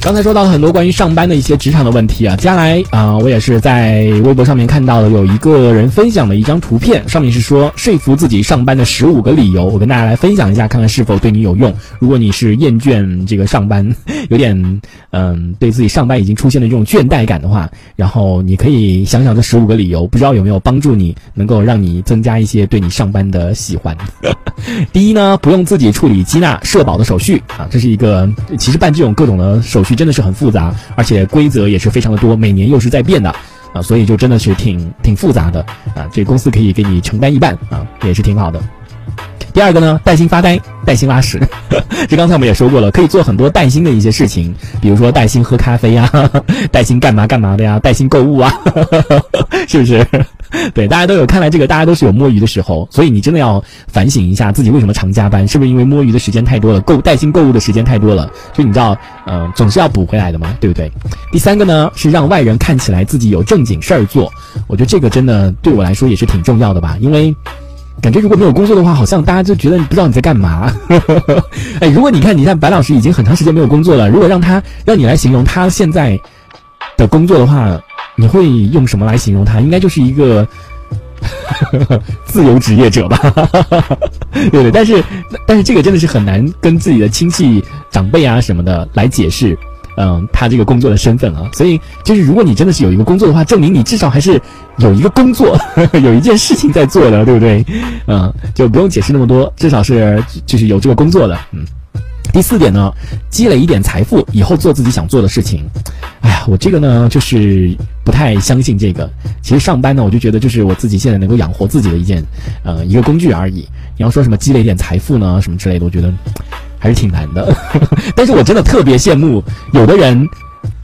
刚才说到了很多关于上班的一些职场的问题啊，接下来啊、我也是在微博上面看到了有一个人分享了一张图片，上面是说说服自己上班的十五个理由，我跟大家来分享一下，看看是否对你有用。如果你是厌倦这个上班，有点嗯对自己上班已经出现了这种倦怠感的话，然后你可以想想这十五个理由，不知道有没有帮助你，能够让你增加一些对你上班的喜欢。第一呢，不用自己处理接纳社保的手续啊，这是一个其实办这种各种的手续真的是很复杂，而且规则也是非常的多，每年又是在变的啊，所以就真的是挺挺复杂的啊。这公司可以给你承担一半啊，也是挺好的。第二个呢，带薪发呆，带薪拉屎。这刚才我们也说过了，可以做很多带薪的一些事情，比如说带薪喝咖啡呀，带薪干嘛干嘛的呀，带薪购物啊，是不是？对，大家都有，看来这个大家都是有摸鱼的时候，所以你真的要反省一下自己为什么常加班，是不是因为摸鱼的时间太多了，购带薪购物的时间太多了？就你知道，嗯、总是要补回来的嘛，对不对？第三个呢是让外人看起来自己有正经事儿做，我觉得这个真的对我来说也是挺重要的吧，因为。感觉如果没有工作的话，好像大家就觉得你不知道你在干嘛。哎，如果你看，你看白老师已经很长时间没有工作了，如果让他让你来形容他现在的工作的话，你会用什么来形容他？应该就是一个 自由职业者吧，对不对？但是但是这个真的是很难跟自己的亲戚长辈啊什么的来解释。嗯，他这个工作的身份啊，所以就是如果你真的是有一个工作的话，证明你至少还是有一个工作，有一件事情在做的，对不对？嗯，就不用解释那么多，至少是就是有这个工作的。嗯，第四点呢，积累一点财富，以后做自己想做的事情。哎呀，我这个呢，就是不太相信这个。其实上班呢，我就觉得就是我自己现在能够养活自己的一件，呃，一个工具而已。你要说什么积累一点财富呢，什么之类的，我觉得还是挺难的。但是我真的特别羡慕有的人。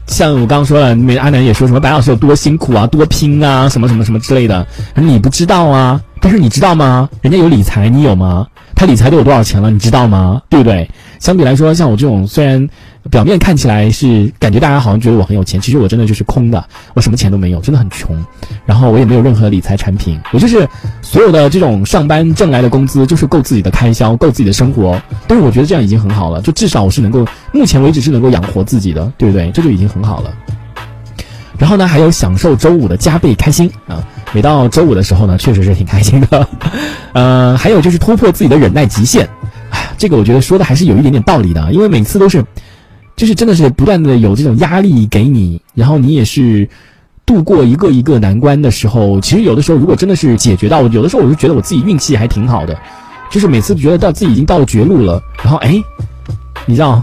像我刚刚说了，阿南也说什么白老师有多辛苦啊，多拼啊，什么什么什么之类的，你不知道啊。但是你知道吗？人家有理财，你有吗？他理财都有多少钱了，你知道吗？对不对？相比来说，像我这种虽然表面看起来是感觉大家好像觉得我很有钱，其实我真的就是空的，我什么钱都没有，真的很穷。然后我也没有任何理财产品，我就是所有的这种上班挣来的工资就是够自己的开销，够自己的生活。但是我觉得这样已经很好了，就至少我是能够目前为止是能够养活自己的，对不对？这就已经很好了。然后呢，还有享受周五的加倍开心啊！每到周五的时候呢，确实是挺开心的。呃，还有就是突破自己的忍耐极限，哎，这个我觉得说的还是有一点点道理的，因为每次都是，就是真的是不断的有这种压力给你，然后你也是度过一个一个难关的时候，其实有的时候如果真的是解决到，有的时候我就觉得我自己运气还挺好的，就是每次觉得到自己已经到了绝路了，然后哎，你知道。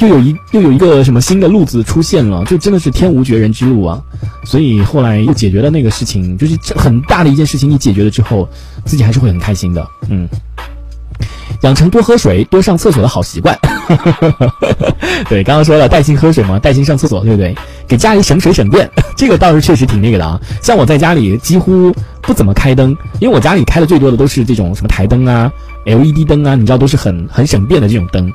又有一又有一个什么新的路子出现了，就真的是天无绝人之路啊！所以后来又解决了那个事情，就是这很大的一件事情，你解决了之后，自己还是会很开心的。嗯，养成多喝水、多上厕所的好习惯。对，刚刚说了带薪喝水嘛，带薪上厕所，对不对？给家里省水省电，这个倒是确实挺那个的啊。像我在家里几乎不怎么开灯，因为我家里开的最多的都是这种什么台灯啊、LED 灯啊，你知道都是很很省电的这种灯。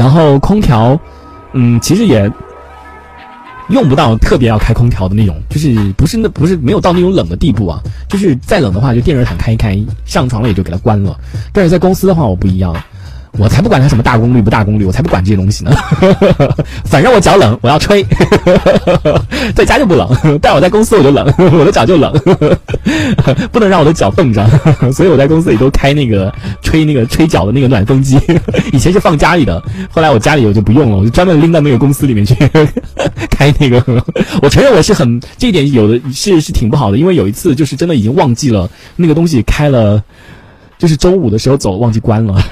然后空调，嗯，其实也用不到特别要开空调的那种，就是不是那不是没有到那种冷的地步啊，就是再冷的话就电热毯开一开，上床了也就给它关了。但是在公司的话我不一样，我才不管它什么大功率不大功率，我才不管这些东西呢。反正我脚冷，我要吹，在家就不冷，但我在公司我就冷，我的脚就冷，不能让我的脚冻着，所以我在公司里都开那个吹那个吹脚的那个暖风机。以前是放家里的，后来我家里我就不用了，我就专门拎到那个公司里面去开那个。我承认我是很这一点有的是是挺不好的，因为有一次就是真的已经忘记了那个东西开了。就是周五的时候走忘记关了，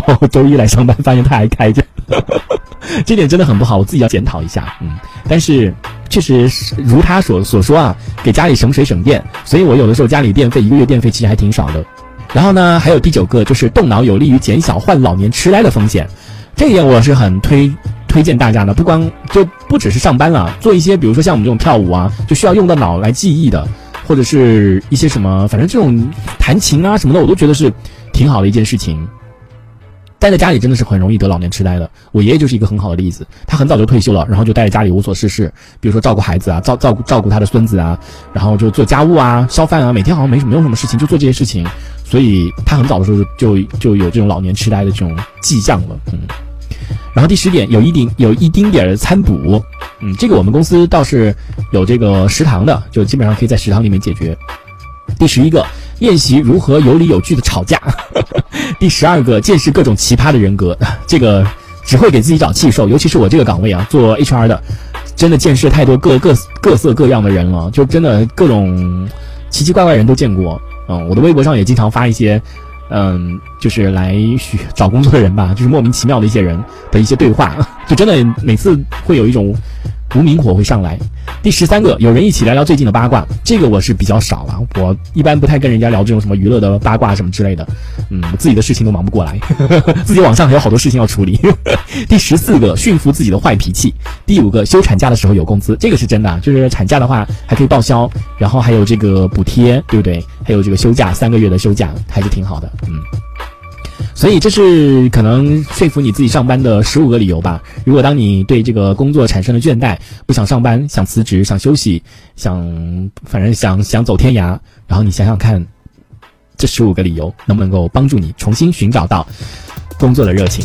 后周一来上班发现他还开着，这点真的很不好，我自己要检讨一下。嗯，但是确实如他所所说啊，给家里省水省电，所以我有的时候家里电费一个月电费其实还挺少的。然后呢，还有第九个就是动脑有利于减小患老年痴呆的风险，这一点我是很推推荐大家的。不光就不只是上班了，做一些比如说像我们这种跳舞啊，就需要用到脑来记忆的。或者是一些什么，反正这种弹琴啊什么的，我都觉得是挺好的一件事情。待在家里真的是很容易得老年痴呆的。我爷爷就是一个很好的例子，他很早就退休了，然后就待在家里无所事事，比如说照顾孩子啊，照照顾照顾他的孙子啊，然后就做家务啊、烧饭啊，每天好像没没有什么事情，就做这些事情，所以他很早的时候就就有这种老年痴呆的这种迹象了。嗯，然后第十点，有一丁有一丁点儿的餐补，嗯，这个我们公司倒是有这个食堂的，就基本上可以在食堂里面解决。第十一个，练习如何有理有据的吵架。第十二个，见识各种奇葩的人格。这个只会给自己找气受，尤其是我这个岗位啊，做 HR 的，真的见识太多各各各色各样的人了，就真的各种奇奇怪怪人都见过。嗯，我的微博上也经常发一些，嗯，就是来找工作的人吧，就是莫名其妙的一些人的一些对话，就真的每次会有一种。无名火会上来。第十三个，有人一起聊聊最近的八卦，这个我是比较少了。我一般不太跟人家聊这种什么娱乐的八卦什么之类的。嗯，自己的事情都忙不过来，自己网上还有好多事情要处理。第十四个，驯服自己的坏脾气。第五个，休产假的时候有工资，这个是真的，就是产假的话还可以报销，然后还有这个补贴，对不对？还有这个休假三个月的休假，还是挺好的。嗯。所以这是可能说服你自己上班的十五个理由吧。如果当你对这个工作产生了倦怠，不想上班，想辞职，想休息，想反正想想走天涯，然后你想想看，这十五个理由能不能够帮助你重新寻找到工作的热情。